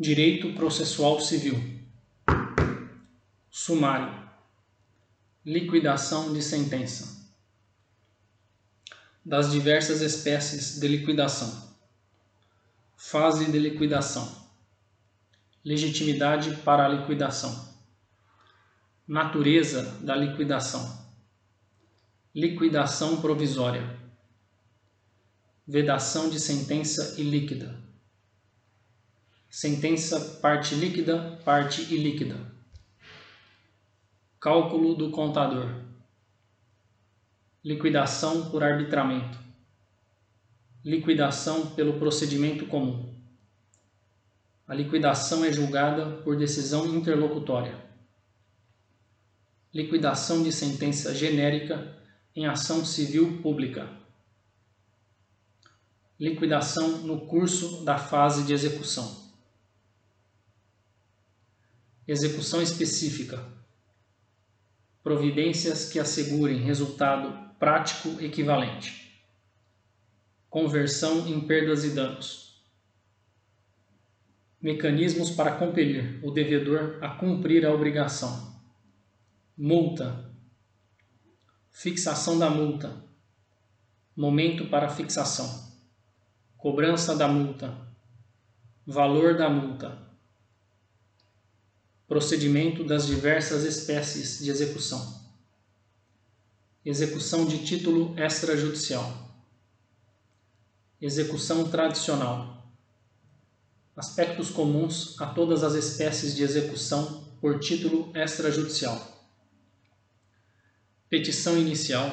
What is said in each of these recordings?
Direito processual civil. Sumário. Liquidação de sentença. Das diversas espécies de liquidação. Fase de liquidação. Legitimidade para a liquidação. Natureza da liquidação. Liquidação provisória. Vedação de sentença ilíquida sentença parte líquida, parte ilíquida. Cálculo do contador. Liquidação por arbitramento. Liquidação pelo procedimento comum. A liquidação é julgada por decisão interlocutória. Liquidação de sentença genérica em ação civil pública. Liquidação no curso da fase de execução. Execução específica. Providências que assegurem resultado prático equivalente. Conversão em perdas e danos. Mecanismos para compelir o devedor a cumprir a obrigação. Multa. Fixação da multa. Momento para fixação. Cobrança da multa. Valor da multa Procedimento das diversas espécies de execução. Execução de título extrajudicial. Execução tradicional. Aspectos comuns a todas as espécies de execução por título extrajudicial. Petição inicial.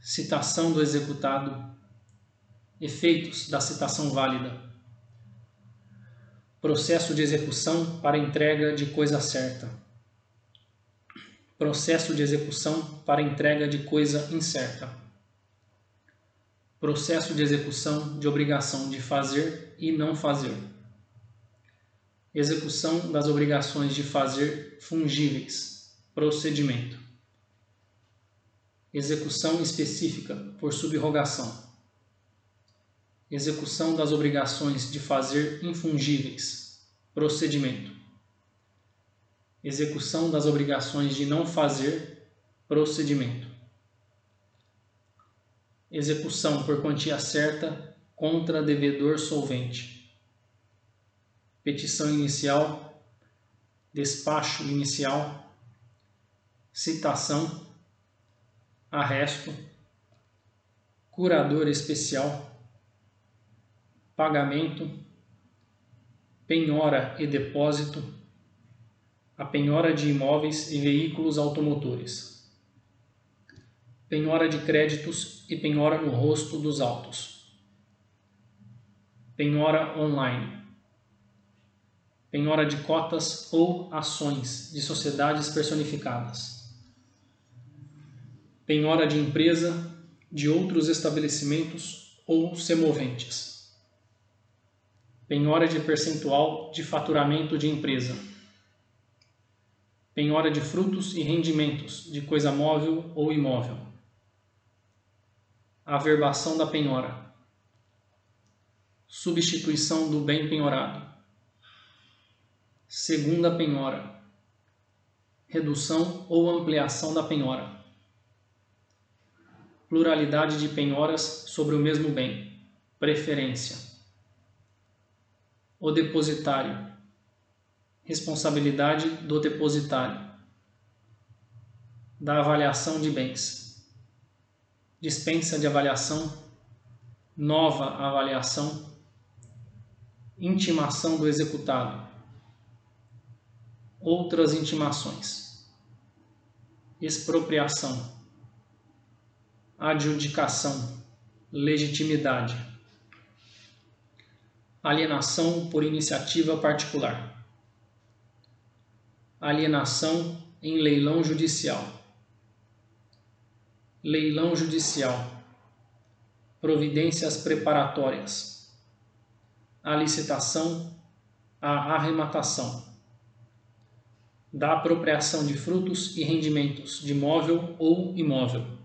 Citação do executado. Efeitos da citação válida Processo de execução para entrega de coisa certa. Processo de execução para entrega de coisa incerta. Processo de execução de obrigação de fazer e não fazer. Execução das obrigações de fazer fungíveis. Procedimento. Execução específica por subrogação execução das obrigações de fazer infungíveis, procedimento, execução das obrigações de não fazer, procedimento, execução por quantia certa contra devedor solvente, petição inicial, despacho inicial, citação, arresto, curador especial pagamento, penhora e depósito, a penhora de imóveis e veículos automotores, penhora de créditos e penhora no rosto dos autos, penhora online, penhora de cotas ou ações de sociedades personificadas, penhora de empresa, de outros estabelecimentos ou semoventes penhora de percentual de faturamento de empresa, penhora de frutos e rendimentos de coisa móvel ou imóvel, averbação da penhora, substituição do bem penhorado, segunda penhora, redução ou ampliação da penhora, pluralidade de penhoras sobre o mesmo bem, preferência o depositário. Responsabilidade do depositário. Da avaliação de bens. Dispensa de avaliação. Nova avaliação. Intimação do executado. Outras intimações. Expropriação. Adjudicação. Legitimidade alienação por iniciativa particular, alienação em leilão judicial, leilão judicial, providências preparatórias, a licitação, a arrematação, da apropriação de frutos e rendimentos de móvel ou imóvel